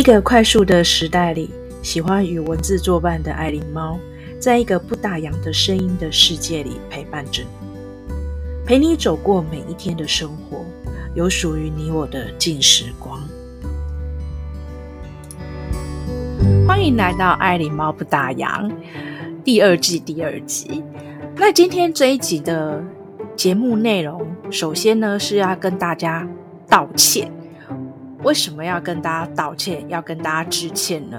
一个快速的时代里，喜欢与文字作伴的爱琳猫，在一个不打烊的声音的世界里陪伴着你，陪你走过每一天的生活，有属于你我的静时光。欢迎来到爱琳猫不打烊第二季第二集。那今天这一集的节目内容，首先呢是要跟大家道歉。为什么要跟大家道歉，要跟大家致歉呢？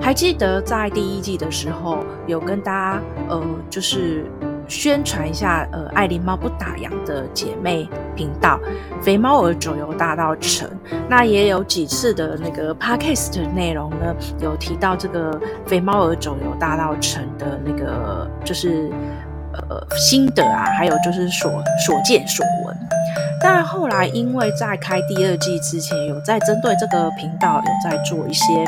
还记得在第一季的时候，有跟大家呃，就是宣传一下呃，爱狸猫不打烊的姐妹频道“肥猫儿走游大道城”。那也有几次的那个 podcast 的内容呢，有提到这个“肥猫儿走游大道城”的那个就是呃心得啊，还有就是所所见所闻但后来，因为在开第二季之前，有在针对这个频道有在做一些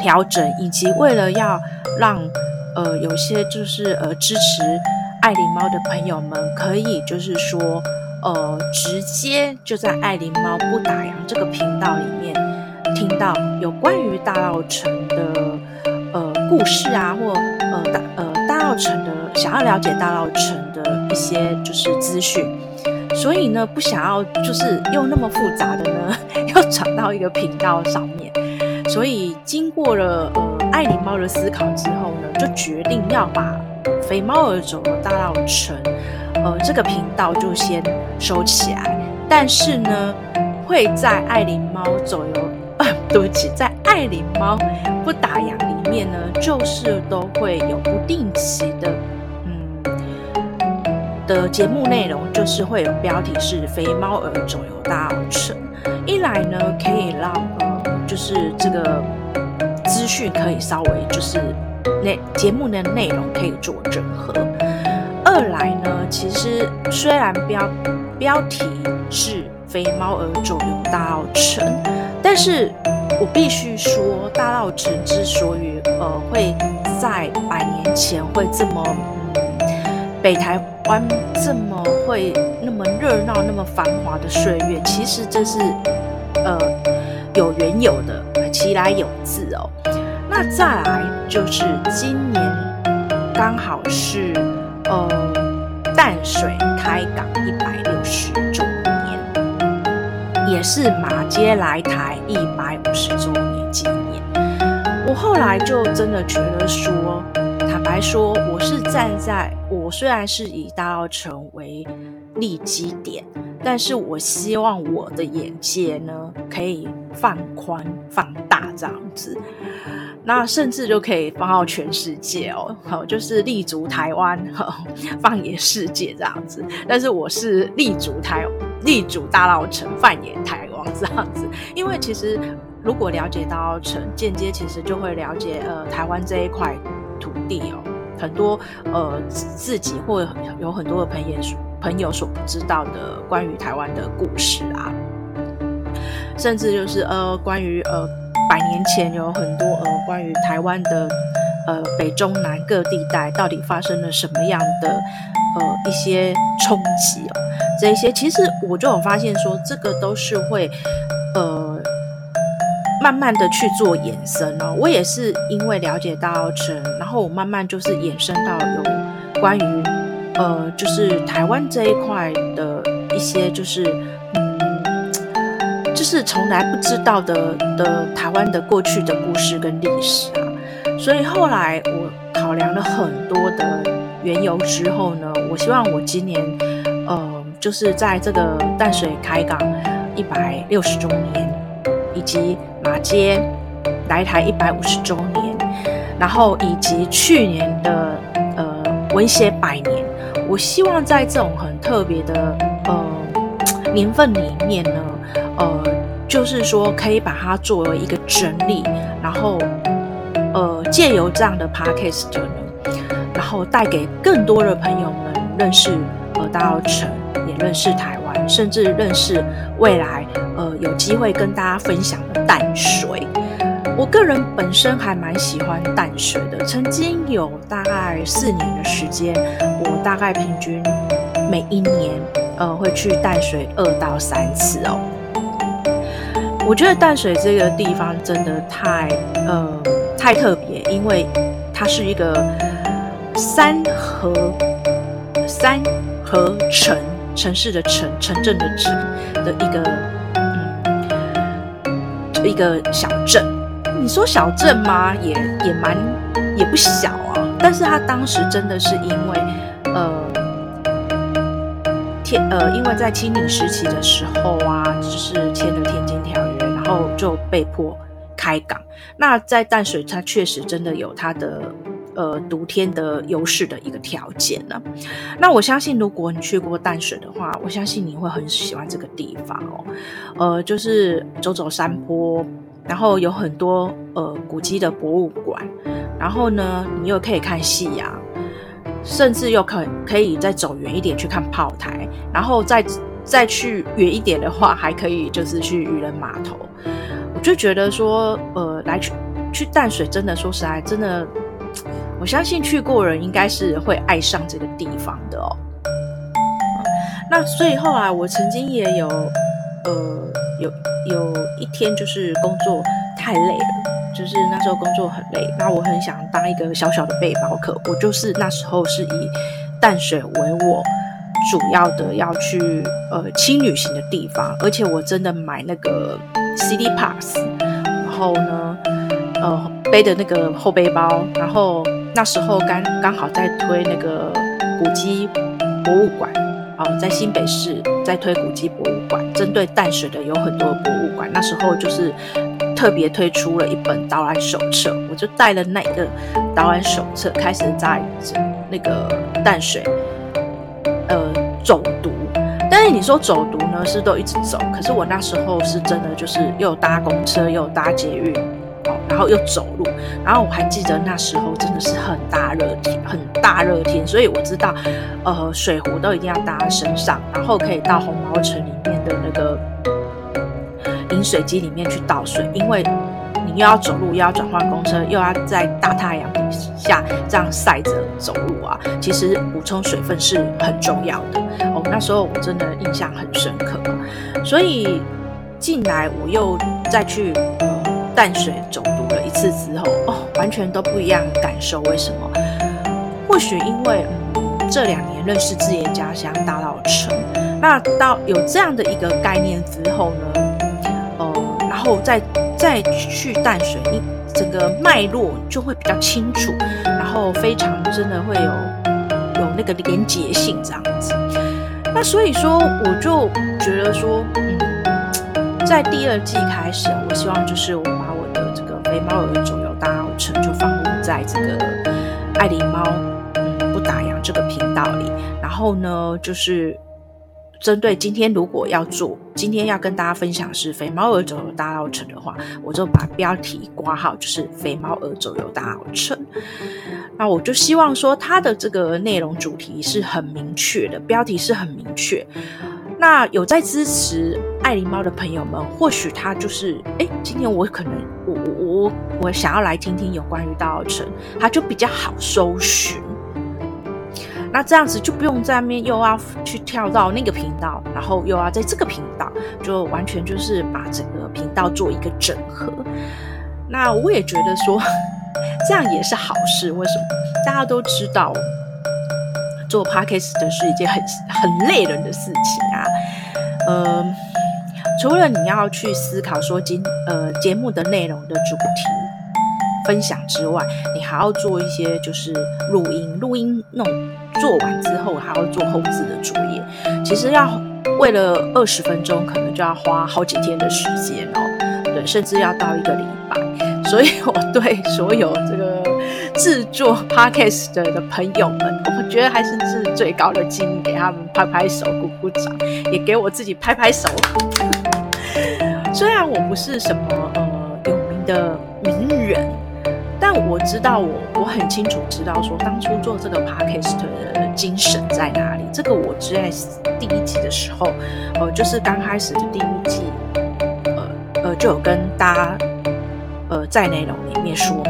调整，以及为了要让呃有些就是呃支持爱琳猫的朋友们，可以就是说呃直接就在爱琳猫不打烊这个频道里面听到有关于大稻城的呃故事啊，或呃大呃大稻城的想要了解大稻城的一些就是资讯。所以呢，不想要就是又那么复杂的呢，要转到一个频道上面。所以经过了呃爱狸猫的思考之后呢，就决定要把肥猫儿走游大稻城呃这个频道就先收起来。但是呢，会在爱狸猫走游，呃，对不起，在爱狸猫不打烊里面呢，就是都会有不定期的。的节目内容就是会有标题是“肥猫儿走游大稻埕”，一来呢可以让呃就是这个资讯可以稍微就是内节目的内容可以做整合，二来呢其实虽然标标题是“肥猫儿走游大稻埕”，但是我必须说大稻埕之所以呃会在百年前会这么北台。湾这么会那么热闹、那么繁华的岁月，其实这是呃有缘由的，其来有自哦。那再来就是今年刚好是呃淡水开港一百六十周年，也是马街来台一百五十周年纪念。我后来就真的觉得说。来说，我是站在我虽然是以大稻埕为立基点，但是我希望我的眼界呢可以放宽放大这样子，那甚至就可以放到全世界哦，好，就是立足台湾，放眼世界这样子。但是我是立足台立足大稻城，放眼台湾这样子，因为其实如果了解大稻城，间接其实就会了解呃台湾这一块。土地哦，很多呃自己或有很多的朋友朋友所不知道的关于台湾的故事啊，甚至就是呃关于呃百年前有很多呃关于台湾的呃北中南各地带到底发生了什么样的呃一些冲击哦，这些其实我就有发现说这个都是会呃。慢慢的去做延伸哦，我也是因为了解到陈，后慢慢就是衍生到有关于呃，就是台湾这一块的一些，就是嗯，就是从来不知道的的台湾的过去的故事跟历史啊。所以后来我考量了很多的缘由之后呢，我希望我今年呃，就是在这个淡水开港一百六十周年，以及马街来台一百五十周年，然后以及去年的呃文学百年，我希望在这种很特别的呃年份里面呢，呃，就是说可以把它作为一个整理，然后呃借由这样的 podcast 呢，然后带给更多的朋友们认识呃大稻埕，也认识台湾，甚至认识未来。呃，有机会跟大家分享的淡水，我个人本身还蛮喜欢淡水的。曾经有大概四年的时间，我大概平均每一年呃会去淡水二到三次哦。我觉得淡水这个地方真的太呃太特别，因为它是一个三合三合城城市的城城镇的城的一个嗯一个小镇。你说小镇吗？也也蛮也不小啊。但是它当时真的是因为呃。天呃，因为在清领时期的时候啊，就是签了《天津条约》，然后就被迫开港。那在淡水，它确实真的有它的呃独天的优势的一个条件呢。那我相信，如果你去过淡水的话，我相信你会很喜欢这个地方哦。呃，就是走走山坡，然后有很多呃古迹的博物馆，然后呢，你又可以看夕阳。甚至又可可以再走远一点去看炮台，然后再再去远一点的话，还可以就是去渔人码头。我就觉得说，呃，来去去淡水，真的说实在，真的，我相信去过人应该是会爱上这个地方的哦。那所以后来我曾经也有，呃，有有一天就是工作太累了。就是那时候工作很累，那我很想当一个小小的背包客。我就是那时候是以淡水为我主要的要去呃轻旅行的地方，而且我真的买那个 City Pass，然后呢呃背的那个后背包，然后那时候刚刚好在推那个古迹博物馆、呃，在新北市在推古迹博物馆，针对淡水的有很多博物馆，那时候就是。特别推出了一本导览手册，我就带了那个导览手册开始在那个淡水呃走读。但是你说走读呢，是都一直走，可是我那时候是真的就是又搭公车又搭捷运，然后又走路，然后我还记得那时候真的是很大热天，很大热天，所以我知道呃水壶都一定要搭在身上，然后可以到红毛城里面的那个。饮水机里面去倒水，因为你又要走路，又要转换公车，又要在大太阳底下这样晒着走路啊。其实补充水分是很重要的哦。那时候我真的印象很深刻，所以进来我又再去淡水走读了一次之后，哦，完全都不一样感受。为什么？或许因为这两年认识自己的家乡大稻埕，那到有这样的一个概念之后呢？呃，然后再再去淡水，你整个脉络就会比较清楚，然后非常真的会有有那个连结性这样子。那所以说，我就觉得说，嗯，在第二季开始，我希望就是肥猫儿走游大稻埕就放入在这个爱狸猫嗯不打烊这个频道里，然后呢就是。针对今天如果要做，今天要跟大家分享是肥猫耳走游大稻埕的话，我就把标题挂号就是肥猫耳走游大稻埕。那我就希望说，它的这个内容主题是很明确的，标题是很明确。那有在支持爱狸猫的朋友们，或许他就是，哎，今天我可能我我我我想要来听听有关于大稻埕，它就比较好搜寻。那这样子就不用在面又要去跳到那个频道，然后又要在这个频道，就完全就是把整个频道做一个整合。那我也觉得说，这样也是好事。为什么？大家都知道，做 podcast 的是一件很很累人的事情啊。呃，除了你要去思考说今呃节目的内容的主题。分享之外，你还要做一些就是录音，录音弄做完之后，还要做后置的作业。其实要为了二十分钟，可能就要花好几天的时间哦，对，甚至要到一个礼拜。所以我对所有这制作 podcast 的朋友们，我觉得还是致最高的敬意，给他们拍拍手、鼓鼓掌，也给我自己拍拍手。虽然我不是什么呃有名的名人。但我知道我，我很清楚知道说，当初做这个 podcast 的精神在哪里。这个我只在第一季的时候，呃，就是刚开始的第一季，呃呃，就有跟大家呃在内容里面说，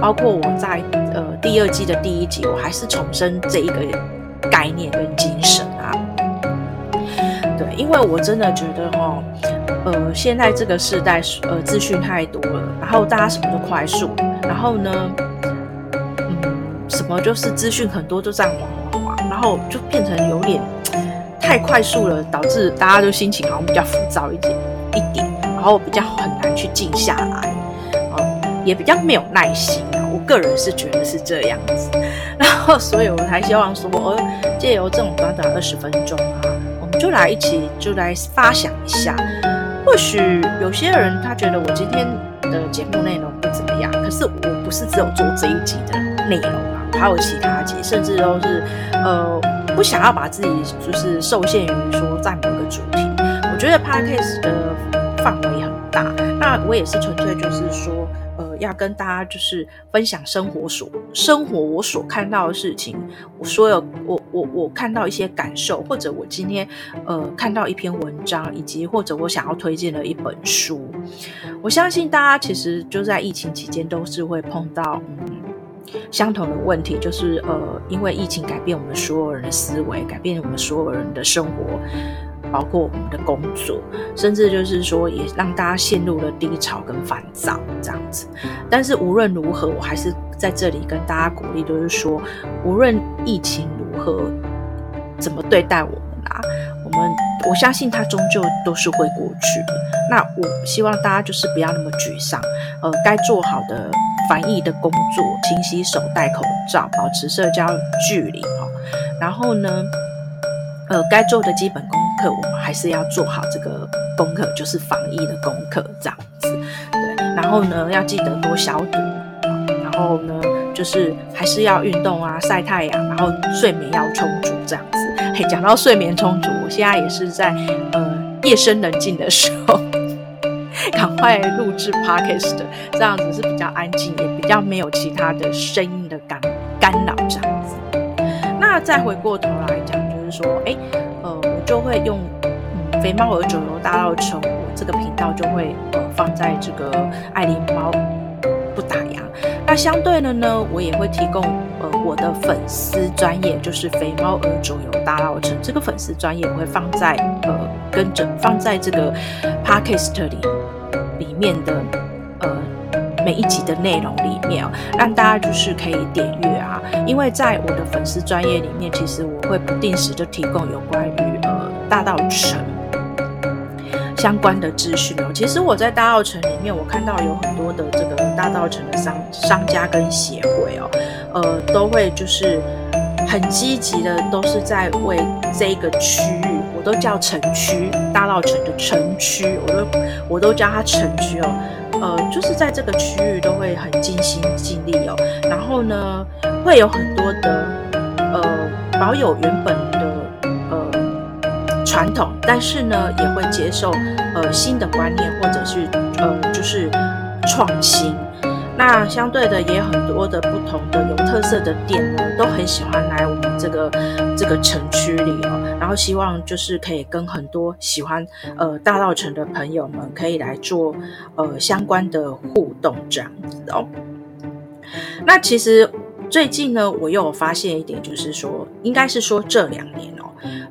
包括我在呃第二季的第一集，我还是重申这一个概念跟精神啊。对，因为我真的觉得哈，呃，现在这个时代，呃，资讯太多了，然后大家什么都快速，然后呢，嗯，什么就是资讯很多，就这样哗哗哗，然后就变成有点太快速了，导致大家都心情好像比较浮躁一点一点，然后比较很难去静下来，也比较没有耐心啊。我个人是觉得是这样子，然后所以我才希望说，呃，借由这种短短二十分钟啊。我们就来一起，就来发想一下。或许有些人他觉得我今天的节目内容不怎么样，可是我不是只有做这一集的内容啊，还有其他集，甚至都是呃不想要把自己就是受限于说在某个主题。我觉得 Podcast 的范围很大，那我也是纯粹就是说。要跟大家就是分享生活所生活我所看到的事情，我所有我我我看到一些感受，或者我今天呃看到一篇文章，以及或者我想要推荐的一本书。我相信大家其实就在疫情期间都是会碰到嗯相同的问题，就是呃因为疫情改变我们所有人的思维，改变我们所有人的生活。包括我们的工作，甚至就是说，也让大家陷入了低潮跟烦躁这样子。但是无论如何，我还是在这里跟大家鼓励，就是说，无论疫情如何，怎么对待我们啊，我们我相信它终究都是会过去的。那我希望大家就是不要那么沮丧，呃，该做好的防疫的工作，勤洗手、戴口罩、保持社交距离哦。然后呢，呃，该做的基本功。课我们还是要做好这个功课，就是防疫的功课，这样子。对，然后呢，要记得多消毒。然后呢，就是还是要运动啊，晒太阳，然后睡眠要充足，这样子。嘿，讲到睡眠充足，我现在也是在呃夜深人静的时候，赶快录制 podcast，这样子是比较安静，也比较没有其他的声音的干干扰，这样子。那再回过头来讲，就是说，哎。就会用嗯肥猫儿走游大稻埕，我这个频道就会呃放在这个爱琳猫不打烊。那相对的呢，我也会提供呃我的粉丝专业，就是肥猫儿走游大稻埕这个粉丝专业，我会放在呃跟着放在这个 podcast 里里面的呃每一集的内容里面，让大家就是可以点阅啊。因为在我的粉丝专业里面，其实我会不定时的提供有关于。大稻城。相关的资讯哦，其实我在大稻城里面，我看到有很多的这个大稻城的商商家跟协会哦，呃，都会就是很积极的，都是在为这个区域，我都叫城区，大稻城的城区，我都我都叫它城区哦，呃，就是在这个区域都会很尽心尽力哦，然后呢，会有很多的呃保有原本。传统，但是呢，也会接受呃新的观念，或者是呃就是创新。那相对的，也有很多的不同的有特色的店，都很喜欢来我们这个这个城区里哦。然后希望就是可以跟很多喜欢呃大稻城的朋友们，可以来做呃相关的互动这样子哦。那其实最近呢，我又有发现一点，就是说，应该是说这两年哦。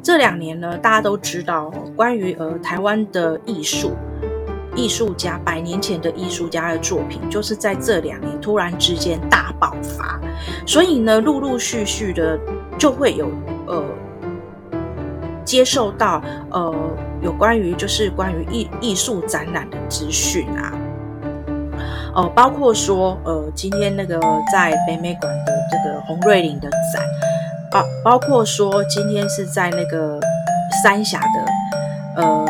这两年呢，大家都知道关于呃台湾的艺术艺术家，百年前的艺术家的作品，就是在这两年突然之间大爆发，所以呢，陆陆续续的就会有呃接受到呃有关于就是关于艺艺术展览的资讯啊，呃，包括说呃今天那个在北美馆的这个洪瑞麟的展。包包括说，今天是在那个三峡的呃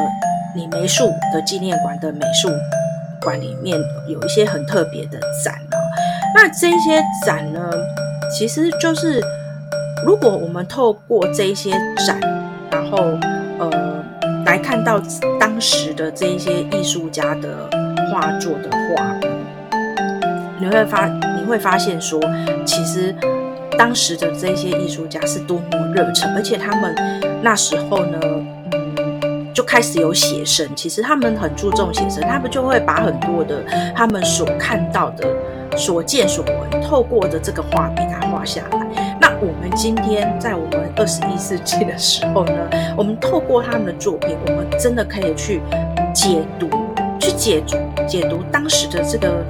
李梅树的纪念馆的美术馆里面，有一些很特别的展啊。那这些展呢，其实就是如果我们透过这些展，然后呃来看到当时的这一些艺术家的画作的话，你会发你会发现说，其实。当时的这些艺术家是多么热忱，而且他们那时候呢，嗯，就开始有写生。其实他们很注重写生，他们就会把很多的他们所看到的、所见所闻，透过的这个画笔，他画下来。那我们今天在我们二十一世纪的时候呢，我们透过他们的作品，我们真的可以去解读、去解读、解读当时的这个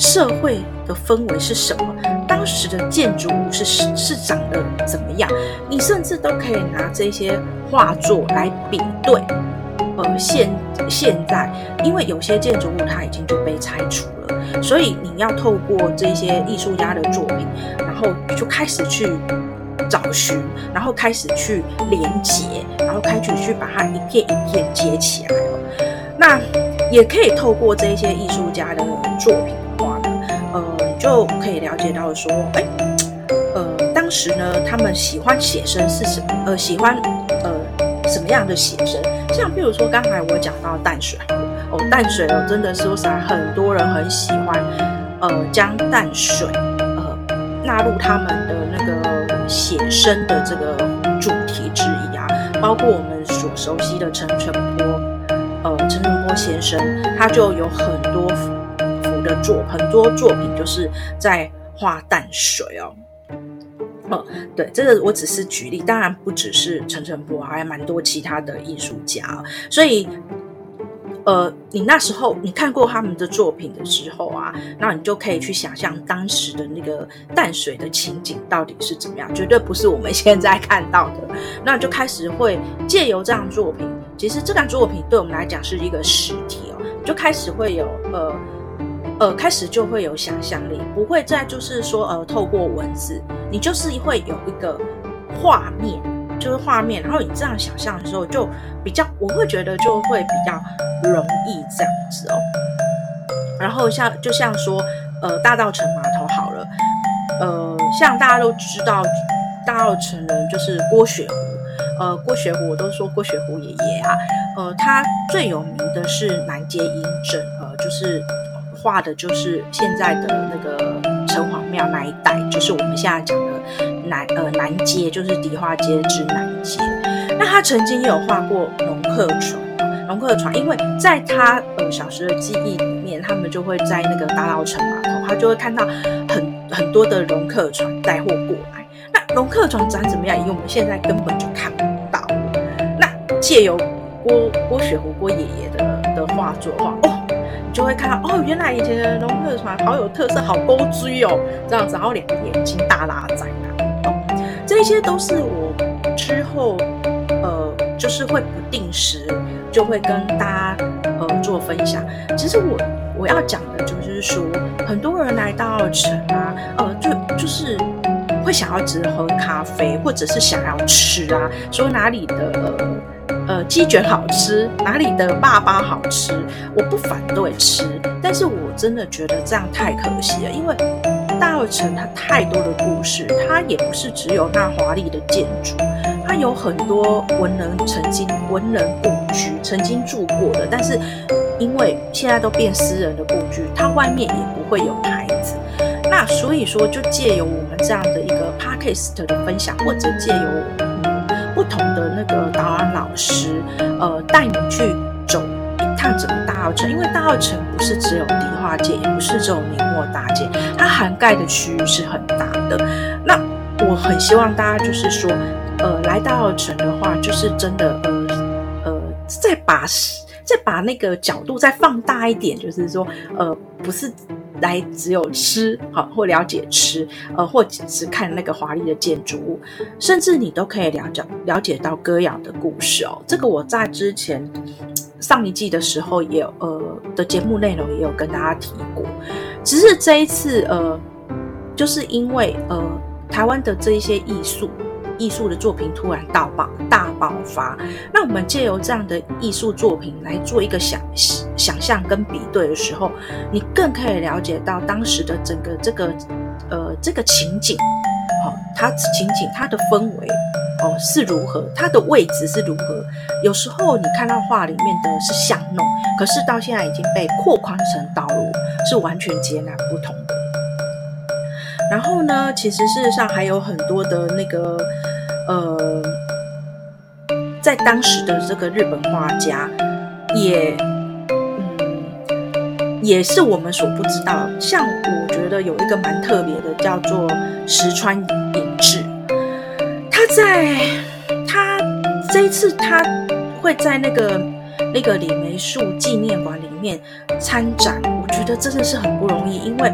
社会的氛围是什么，当时的建筑物是是长得怎么样。你甚至都可以拿这些画作来比对。呃，现现在，因为有些建筑物它已经就被拆除了，所以你要透过这些艺术家的作品，然后就开始去找寻，然后开始去连接，然后开始去把它一片一片接起来。那也可以透过这些艺术家的作品，就可以了解到说，哎，呃，当时呢，他们喜欢写生是什么？呃，喜欢呃什么样的写生？像比如说，刚才我讲到淡水哦，淡水哦，真的是说实在，很多人很喜欢，呃，将淡水呃纳入他们的那个写生的这个主题之一啊。包括我们所熟悉的陈澄波，呃，陈澄波先生，他就有很多作，很多作品就是在画淡水哦。哦，对，这个我只是举例，当然不只是陈澄波，还有蛮多其他的艺术家。所以，呃，你那时候你看过他们的作品的时候啊，那你就可以去想象当时的那个淡水的情景到底是怎么样，绝对不是我们现在看到的。那就开始会借由这样作品，其实这张作品对我们来讲是一个实体哦，就开始会有呃。呃，开始就会有想象力，不会再就是说，呃，透过文字，你就是会有一个画面，就是画面，然后你这样想象的时候，就比较，我会觉得就会比较容易这样子哦。然后像就像说，呃，大稻埕码头好了，呃，像大家都知道，大稻埕人就是郭雪湖，呃，郭雪湖我都说郭雪湖爷爷啊，呃，他最有名的是南街英镇，呃，就是。画的就是现在的那个城隍庙那一带，就是我们现在讲的南呃南街，就是迪化街之南街。那他曾经也有画过龙客船，龙客船，因为在他呃小时的记忆里面，他们就会在那个大稻埕码头，他就会看到很很多的龙客船带货过来。那龙客船长怎么样？因为我们现在根本就看不到。那借由郭郭雪湖郭爷爷的的画作的话，哦。就会看到哦，原来以前的龙客船好有特色，好勾追哦，这样子，然后两个眼睛大大的在那，哦，这些都是我之后呃，就是会不定时就会跟大家呃做分享。其实我我要讲的就是说，很多人来到城啊，呃，就就是会想要只喝咖啡，或者是想要吃啊，说哪里的。呃呃，鸡卷好吃，哪里的爸爸好吃？我不反对吃，但是我真的觉得这样太可惜了，因为大稻埕它太多的故事，它也不是只有那华丽的建筑，它有很多文人曾经文人故居曾经住过的，但是因为现在都变私人的故居，它外面也不会有牌子，那所以说就借由我们这样的一个 podcast 的分享，或者借由。不同的那个导览老师，呃，带你去走一趟整个大澳城，因为大澳城不是只有迪化街，也不是只有明末大街，它涵盖的区域是很大的。那我很希望大家就是说，呃，来大澳城的话，就是真的，呃呃，再把再把那个角度再放大一点，就是说，呃，不是。来只有吃好或了解吃，呃，或只是看那个华丽的建筑物，甚至你都可以了解了解到歌谣的故事哦。这个我在之前上一季的时候也有呃的节目内容也有跟大家提过，只是这一次呃，就是因为呃台湾的这一些艺术。艺术的作品突然大爆大爆发，那我们借由这样的艺术作品来做一个想想象跟比对的时候，你更可以了解到当时的整个这个呃这个情景，好、它情景它的氛围哦是如何，它的位置是如何。有时候你看到画里面的是巷弄，可是到现在已经被扩宽成道路，是完全截然不同的。然后呢，其实事实上还有很多的那个，呃，在当时的这个日本画家也，嗯，也是我们所不知道。像我觉得有一个蛮特别的，叫做石川银志，他在他这一次他会在那个那个李梅树纪念馆里面参展，我觉得真的是很不容易，因为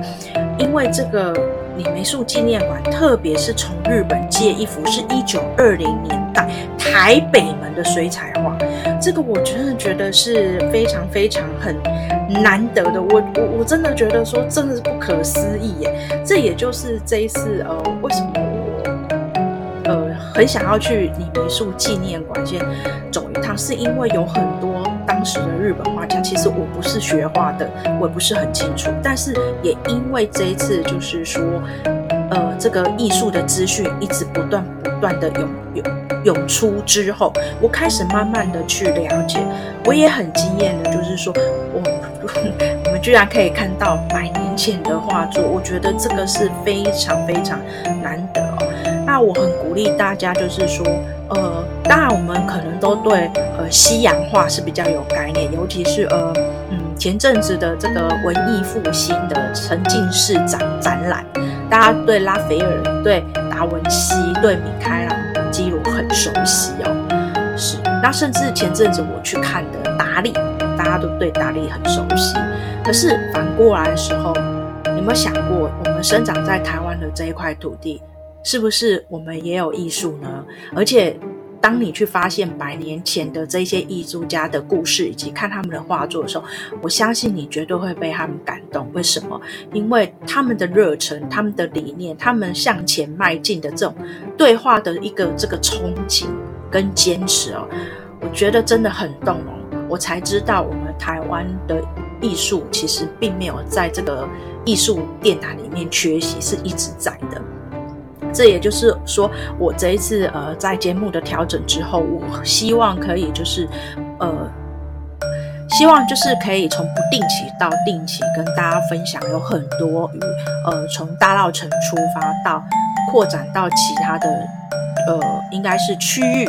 因为这个李梅树纪念馆，特别是从日本借一幅是一九二零年代台北门的水彩画，这个我真的觉得是非常非常很难得的，我我我真的觉得说真的是不可思议耶！这也就是这一次呃，为什么我呃很想要去李梅树纪念馆先走一趟，是因为有很多时的日本画家，其实我不是学画的，我也不是很清楚，但是也因为这一次就是说呃这个艺术的资讯一直不断不断的涌涌涌出之后，我开始慢慢的去了解，我也很惊艳的，就是说我。我们居然可以看到百年前的画作，我觉得这个是非常非常难得哦。那我很鼓励大家，就是说，呃，当然我们可能都对呃西洋画是比较有概念，尤其是呃嗯前阵子的这个文艺复兴的沉浸式展展览，大家对拉斐尔、对达文西、对米开朗基罗很熟悉哦。是，那甚至前阵子我去看的达利。大家都对达利很熟悉，可是反过来的时候，有没有想过，我们生长在台湾的这一块土地，是不是我们也有艺术呢？而且，当你去发现百年前的这些艺术家的故事，以及看他们的画作的时候，我相信你绝对会被他们感动。为什么？因为他们的热忱、他们的理念、他们向前迈进的这种对话的一个这个憧憬跟坚持哦，我觉得真的很动容。我才知道，我们台湾的艺术其实并没有在这个艺术殿堂里面缺席，是一直在的。这也就是说，我这一次呃在节目的调整之后，我希望可以就是呃，希望就是可以从不定期到定期跟大家分享，有很多与呃从大稻埕出发到扩展到其他的呃应该是区域。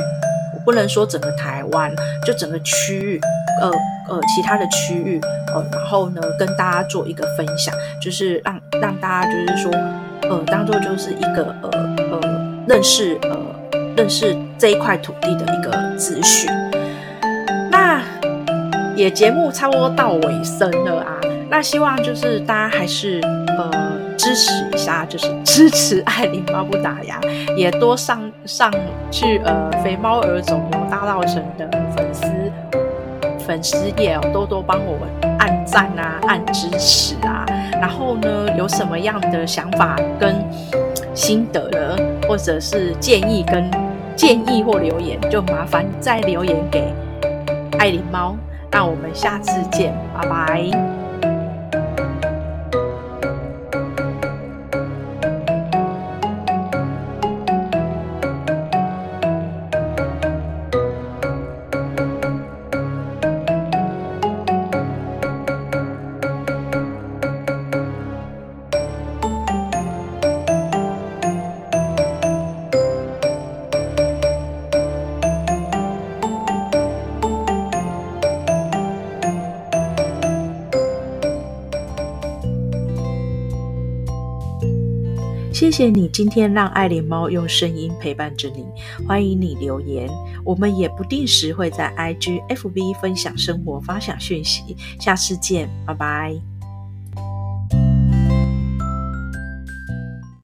我不能说整个台湾，就整个区域，呃呃，其他的区域，呃，然后呢，跟大家做一个分享，就是让让大家就是说，呃，当做就是一个呃呃认识呃认识这一块土地的一个资讯。那也节目差不多到尾声了啊，那希望就是大家还是呃。支持一下，就是 支持爱琳猫不打烊，也多上上去呃肥猫儿肿瘤大稻埕的粉丝粉丝页哦，多多帮我们按赞啊，按支持啊。然后呢，有什么样的想法跟心得呢，或者是建议跟建议或留言，就麻烦再留言给爱琳猫。那我们下次见，拜拜。谢谢你今天让爱琳猫用声音陪伴着你，欢迎你留言，我们也不定时会在 IG、FB 分享生活、发享讯息，下次见，拜拜。